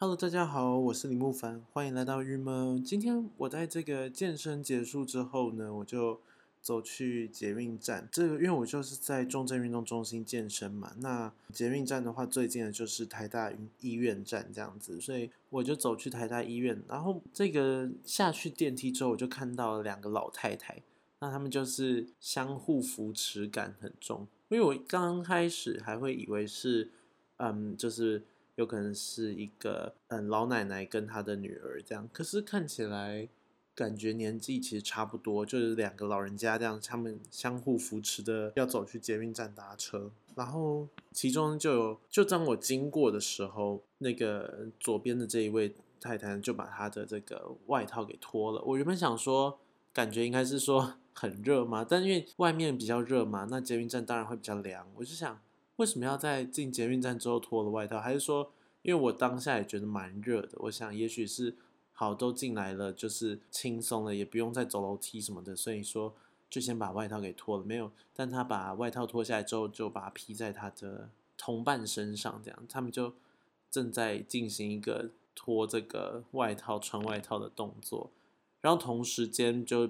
Hello，大家好，我是李木凡，欢迎来到郁闷。今天我在这个健身结束之后呢，我就走去捷运站。这个因为我就是在中正运动中心健身嘛，那捷运站的话最近的就是台大医院站这样子，所以我就走去台大医院。然后这个下去电梯之后，我就看到了两个老太太，那他们就是相互扶持感很重。因为我刚开始还会以为是，嗯，就是。有可能是一个嗯老奶奶跟她的女儿这样，可是看起来感觉年纪其实差不多，就是两个老人家这样，他们相互扶持的要走去捷运站搭车，然后其中就有就当我经过的时候，那个左边的这一位太太就把她的这个外套给脱了。我原本想说，感觉应该是说 很热嘛，但因为外面比较热嘛，那捷运站当然会比较凉，我就想。为什么要在进捷运站之后脱了外套？还是说，因为我当下也觉得蛮热的，我想也许是好都进来了，就是轻松了，也不用再走楼梯什么的，所以说就先把外套给脱了。没有，但他把外套脱下来之后，就把它披在他的同伴身上，这样他们就正在进行一个脱这个外套、穿外套的动作，然后同时间就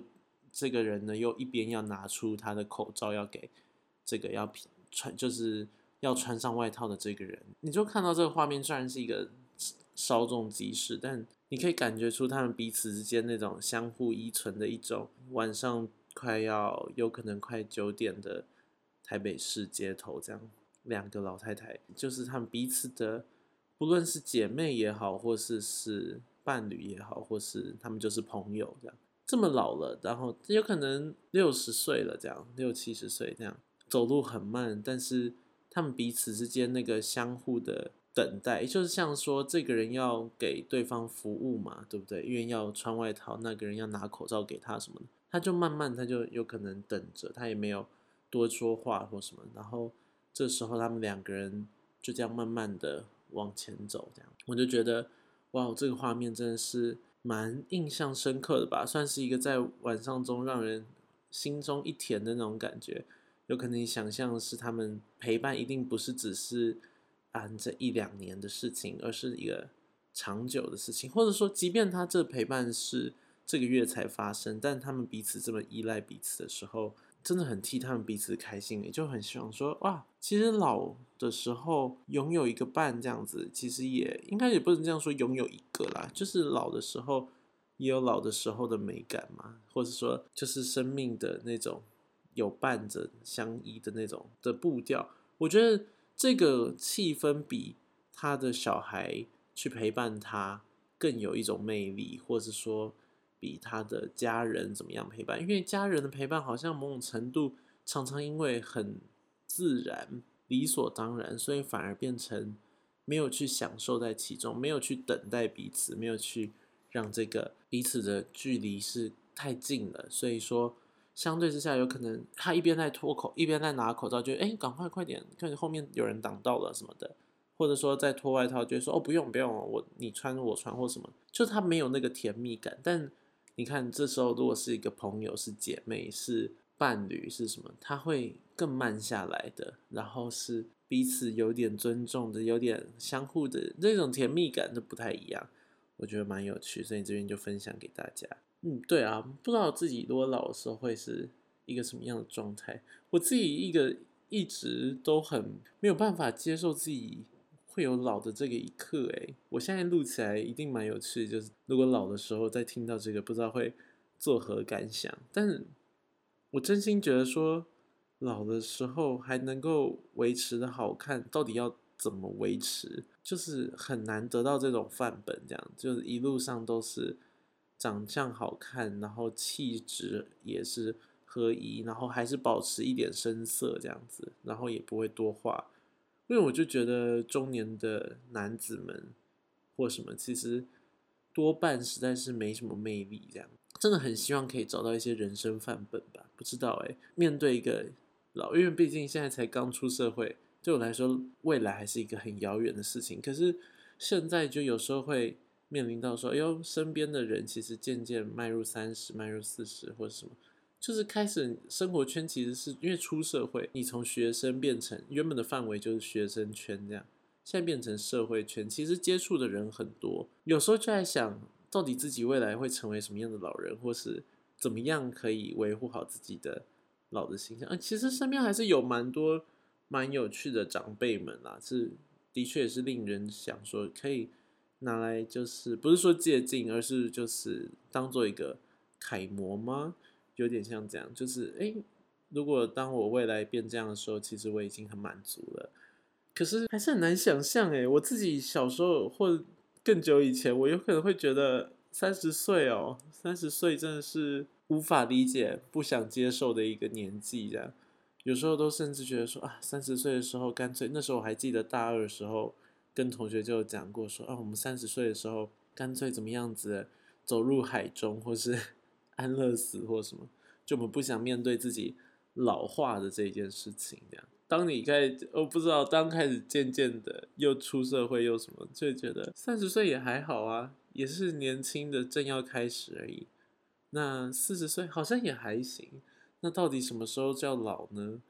这个人呢又一边要拿出他的口罩要给这个要穿，就是。要穿上外套的这个人，你就看到这个画面，虽然是一个稍纵即逝，但你可以感觉出他们彼此之间那种相互依存的一种。晚上快要有可能快九点的台北市街头，这样两个老太太，就是他们彼此的，不论是姐妹也好，或是是伴侣也好，或是他们就是朋友这样。这么老了，然后有可能六十岁了，这样六七十岁这样，走路很慢，但是。他们彼此之间那个相互的等待，也就是像说，这个人要给对方服务嘛，对不对？因为要穿外套，那个人要拿口罩给他什么的，他就慢慢，他就有可能等着，他也没有多说话或什么。然后这时候，他们两个人就这样慢慢的往前走，这样我就觉得，哇，这个画面真的是蛮印象深刻的吧，算是一个在晚上中让人心中一甜的那种感觉。有可能你想象是他们陪伴，一定不是只是啊这一两年的事情，而是一个长久的事情。或者说，即便他这陪伴是这个月才发生，但他们彼此这么依赖彼此的时候，真的很替他们彼此开心。也就很希望说，哇，其实老的时候拥有一个伴这样子，其实也应该也不能这样说，拥有一个啦，就是老的时候也有老的时候的美感嘛，或者说就是生命的那种。有伴着相依的那种的步调，我觉得这个气氛比他的小孩去陪伴他更有一种魅力，或者说比他的家人怎么样陪伴？因为家人的陪伴好像某种程度常常因为很自然、理所当然，所以反而变成没有去享受在其中，没有去等待彼此，没有去让这个彼此的距离是太近了，所以说。相对之下，有可能他一边在脱口，一边在拿口罩，就哎，赶快快点，看你后面有人挡到了什么的，或者说在脱外套，就说哦，不用不用，我你穿我穿或什么，就他没有那个甜蜜感。但你看这时候，如果是一个朋友、是姐妹、是伴侣、是什么，他会更慢下来的，然后是彼此有点尊重的，有点相互的那种甜蜜感都不太一样，我觉得蛮有趣，所以这边就分享给大家。嗯，对啊，不知道自己如果老的时候会是一个什么样的状态。我自己一个一直都很没有办法接受自己会有老的这个一刻。诶，我现在录起来一定蛮有趣，就是如果老的时候再听到这个，不知道会作何感想。但是我真心觉得说，老的时候还能够维持的好看，到底要怎么维持？就是很难得到这种范本，这样就是一路上都是。长相好看，然后气质也是合一，然后还是保持一点深色这样子，然后也不会多话，因为我就觉得中年的男子们或什么，其实多半实在是没什么魅力，这样真的很希望可以找到一些人生范本吧。不知道诶，面对一个老，因为毕竟现在才刚出社会，对我来说未来还是一个很遥远的事情。可是现在就有时候会。面临到说，哎呦，身边的人其实渐渐迈入三十、迈入四十或者什么，就是开始生活圈其实是因为出社会，你从学生变成原本的范围就是学生圈这样，现在变成社会圈，其实接触的人很多，有时候就在想，到底自己未来会成为什么样的老人，或是怎么样可以维护好自己的老的形象？啊，其实身边还是有蛮多蛮有趣的长辈们啦，是的确是令人想说可以拿来，就是不是说借鉴，而是就是当做一个楷模吗？有点像这样，就是诶。如果当我未来变这样的时候，其实我已经很满足了。可是还是很难想象诶，我自己小时候或更久以前，我有可能会觉得三十岁哦，三十岁真的是无法理解、不想接受的一个年纪。这样有时候都甚至觉得说啊，三十岁的时候干脆那时候我还记得大二的时候跟同学就讲过说啊，我们三十岁的时候干脆怎么样子走入海中，或是 安乐死或什么，就我们不想面对自己。老化的这一件事情，这样，当你开，我不知道，当开始渐渐的又出社会又什么，就觉得三十岁也还好啊，也是年轻的，正要开始而已。那四十岁好像也还行。那到底什么时候叫老呢？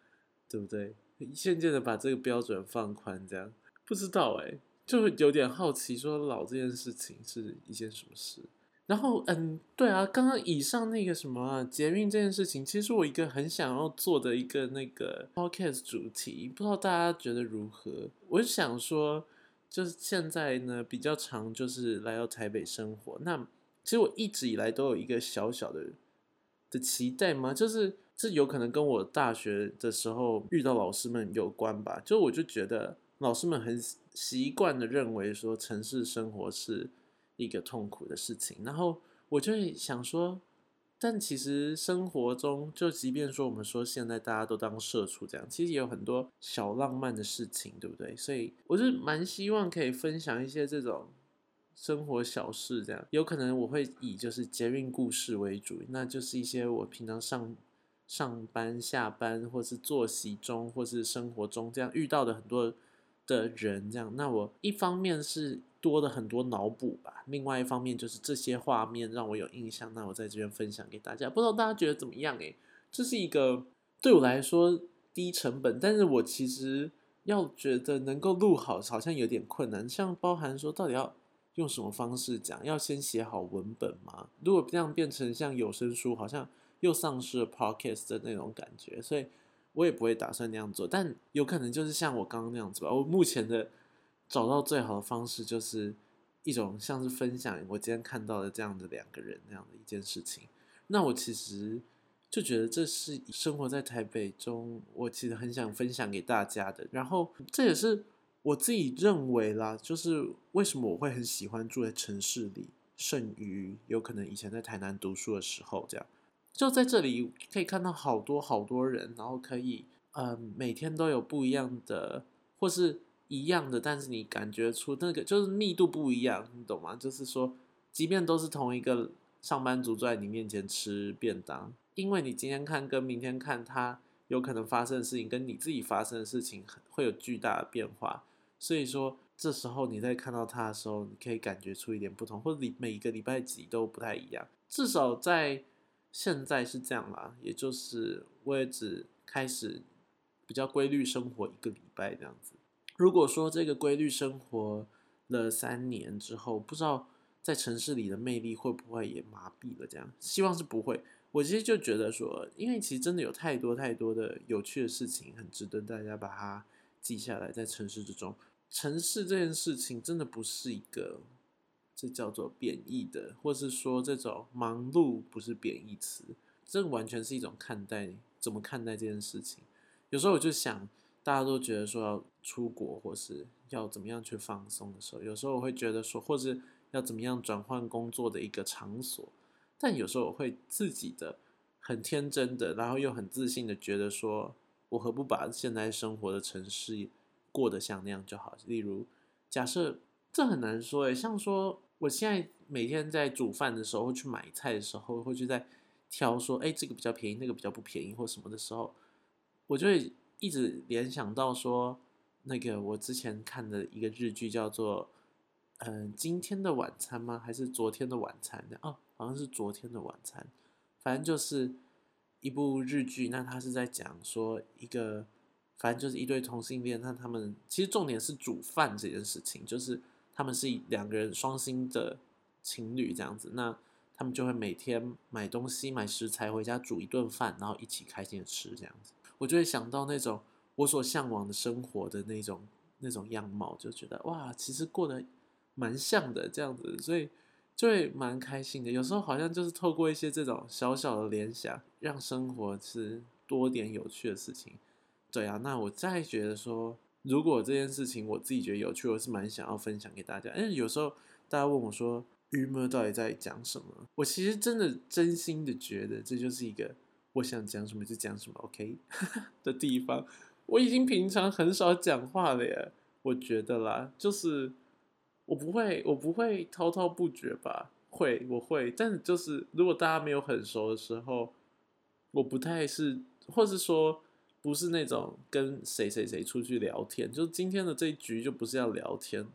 对不对？渐渐的把这个标准放宽，这样不知道哎，就有点好奇，说老这件事情是一件什么事。然后，嗯，对啊，刚刚以上那个什么啊，捷运这件事情，其实我一个很想要做的一个那个 podcast 主题，不知道大家觉得如何？我想说，就是现在呢比较常，就是来到台北生活。那其实我一直以来都有一个小小的的期待嘛，就是这有可能跟我大学的时候遇到老师们有关吧。就我就觉得老师们很习惯的认为说，城市生活是。一个痛苦的事情，然后我就会想说，但其实生活中，就即便说我们说现在大家都当社畜这样，其实也有很多小浪漫的事情，对不对？所以我是蛮希望可以分享一些这种生活小事，这样有可能我会以就是捷运故事为主，那就是一些我平常上上班、下班，或是作息中，或是生活中这样遇到的很多的人，这样，那我一方面是。多了很多脑补吧，另外一方面就是这些画面让我有印象，那我在这边分享给大家，不知道大家觉得怎么样？诶，这是一个对我来说低成本，但是我其实要觉得能够录好，好像有点困难，像包含说到底要用什么方式讲，要先写好文本吗？如果这样变成像有声书，好像又丧失了 podcast 的那种感觉，所以我也不会打算那样做，但有可能就是像我刚刚那样子吧，我目前的。找到最好的方式就是一种像是分享我今天看到的这样的两个人那样的一件事情。那我其实就觉得这是生活在台北中，我其实很想分享给大家的。然后这也是我自己认为啦，就是为什么我会很喜欢住在城市里，胜于有可能以前在台南读书的时候这样。就在这里可以看到好多好多人，然后可以嗯每天都有不一样的，或是。一样的，但是你感觉出那个就是密度不一样，你懂吗？就是说，即便都是同一个上班族坐在你面前吃便当，因为你今天看跟明天看，他有可能发生的事情跟你自己发生的事情会有巨大的变化。所以说，这时候你在看到他的时候，你可以感觉出一点不同，或者你每一个礼拜几都不太一样。至少在现在是这样啦，也就是我也只开始比较规律生活一个礼拜这样子。如果说这个规律生活了三年之后，不知道在城市里的魅力会不会也麻痹了？这样，希望是不会。我其实就觉得说，因为其实真的有太多太多的有趣的事情，很值得大家把它记下来。在城市之中，城市这件事情真的不是一个这叫做贬义的，或是说这种忙碌不是贬义词，这完全是一种看待怎么看待这件事情。有时候我就想。大家都觉得说要出国，或是要怎么样去放松的时候，有时候我会觉得说，或是要怎么样转换工作的一个场所，但有时候我会自己的很天真的，然后又很自信的觉得说，我何不把现在生活的城市过得像那样就好？例如，假设这很难说诶，像说我现在每天在煮饭的时候，会去买菜的时候，会去在挑说，哎，这个比较便宜，那个比较不便宜，或什么的时候，我就会。一直联想到说，那个我之前看的一个日剧叫做，嗯，今天的晚餐吗？还是昨天的晚餐？哦，好像是昨天的晚餐。反正就是一部日剧，那他是在讲说一个反正就是一对同性恋，那他们其实重点是煮饭这件事情，就是他们是两个人双薪的情侣这样子，那他们就会每天买东西买食材回家煮一顿饭，然后一起开心的吃这样子，我就会想到那种我所向往的生活的那种那种样貌，就觉得哇，其实过得蛮像的这样子，所以就会蛮开心的。有时候好像就是透过一些这种小小的联想，让生活是多点有趣的事情。对啊，那我再觉得说，如果这件事情我自己觉得有趣，我是蛮想要分享给大家。但是有时候大家问我说，郁闷到底在讲什么？我其实真的真心的觉得，这就是一个我想讲什么就讲什么，OK 的地方。我已经平常很少讲话了耶，我觉得啦，就是我不会，我不会滔滔不绝吧？会，我会，但就是如果大家没有很熟的时候，我不太是，或是说。不是那种跟谁谁谁出去聊天，就今天的这一局就不是要聊天，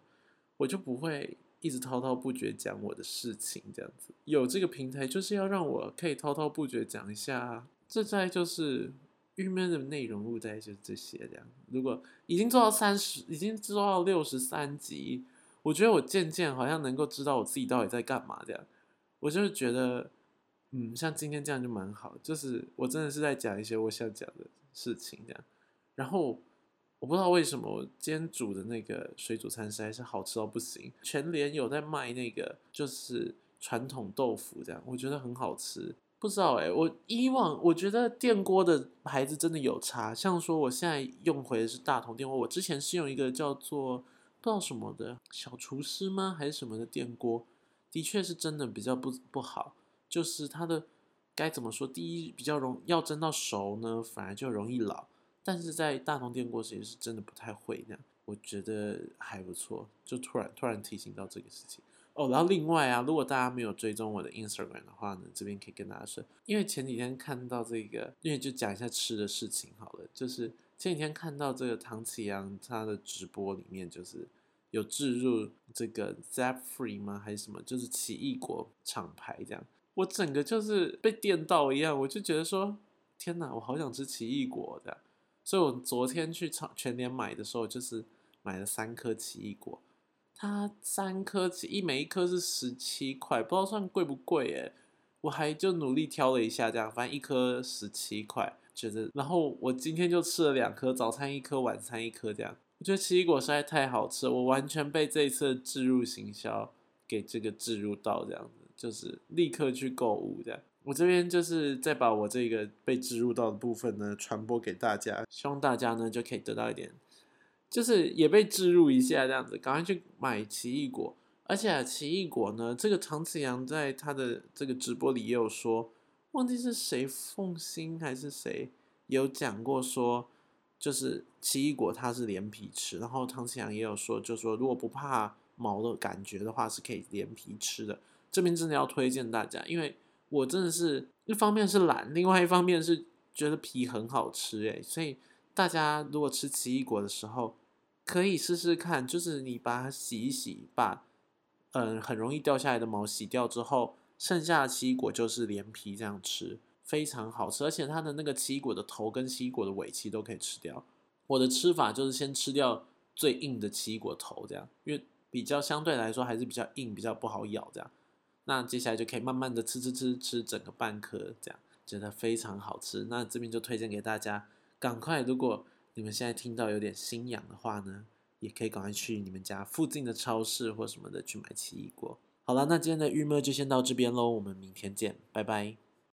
我就不会一直滔滔不绝讲我的事情这样子。有这个平台就是要让我可以滔滔不绝讲一下，这在就是郁闷的内容物在就这些这样。如果已经做到三十，已经做到六十三集，我觉得我渐渐好像能够知道我自己到底在干嘛这样。我就是觉得，嗯，像今天这样就蛮好，就是我真的是在讲一些我想讲的。事情这样，然后我不知道为什么我今天煮的那个水煮餐实在是好吃到不行。全联有在卖那个就是传统豆腐，这样我觉得很好吃。不知道哎，我以往我觉得电锅的牌子真的有差，像说我现在用回的是大同电锅，我之前是用一个叫做不知道什么的小厨师吗还是什么的电锅，的确是真的比较不不好，就是它的。该怎么说？第一，比较容要蒸到熟呢，反而就容易老。但是在大同电锅其实是真的不太会那样，我觉得还不错。就突然突然提醒到这个事情哦。然后另外啊，如果大家没有追踪我的 Instagram 的话呢，这边可以跟大家说，因为前几天看到这个，因为就讲一下吃的事情好了。就是前几天看到这个唐启阳他的直播里面，就是有置入这个 Zap Free 吗？还是什么？就是奇异果厂牌这样。我整个就是被电到一样，我就觉得说，天哪，我好想吃奇异果这样。所以我昨天去超全年买的时候，就是买了三颗奇异果，它三颗奇一每一颗是十七块，不知道算贵不贵诶。我还就努力挑了一下，这样反正一颗十七块，觉得。然后我今天就吃了两颗，早餐一颗，晚餐一颗，这样。我觉得奇异果实在太好吃，我完全被这一次置入行销给这个置入到这样子。就是立刻去购物这样，我这边就是再把我这个被植入到的部分呢传播给大家，希望大家呢就可以得到一点，就是也被植入一下这样子，赶快去买奇异果。而且奇异果呢，这个唐子阳在他的这个直播里也有说，忘记是谁凤心还是谁有讲过说，就是奇异果它是连皮吃，然后唐子阳也有说，就说如果不怕毛的感觉的话，是可以连皮吃的。这边真的要推荐大家，因为我真的是一方面是懒，另外一方面是觉得皮很好吃诶，所以大家如果吃奇异果的时候，可以试试看，就是你把它洗一洗，把嗯很容易掉下来的毛洗掉之后，剩下的奇异果就是连皮这样吃，非常好吃，而且它的那个奇异果的头跟奇异果的尾鳍都可以吃掉。我的吃法就是先吃掉最硬的奇异果头，这样，因为比较相对来说还是比较硬，比较不好咬这样。那接下来就可以慢慢的吃吃吃吃整个半颗，这样觉得非常好吃。那这边就推荐给大家，赶快如果你们现在听到有点心痒的话呢，也可以赶快去你们家附近的超市或什么的去买奇异果。好了，那今天的预热就先到这边喽，我们明天见，拜拜。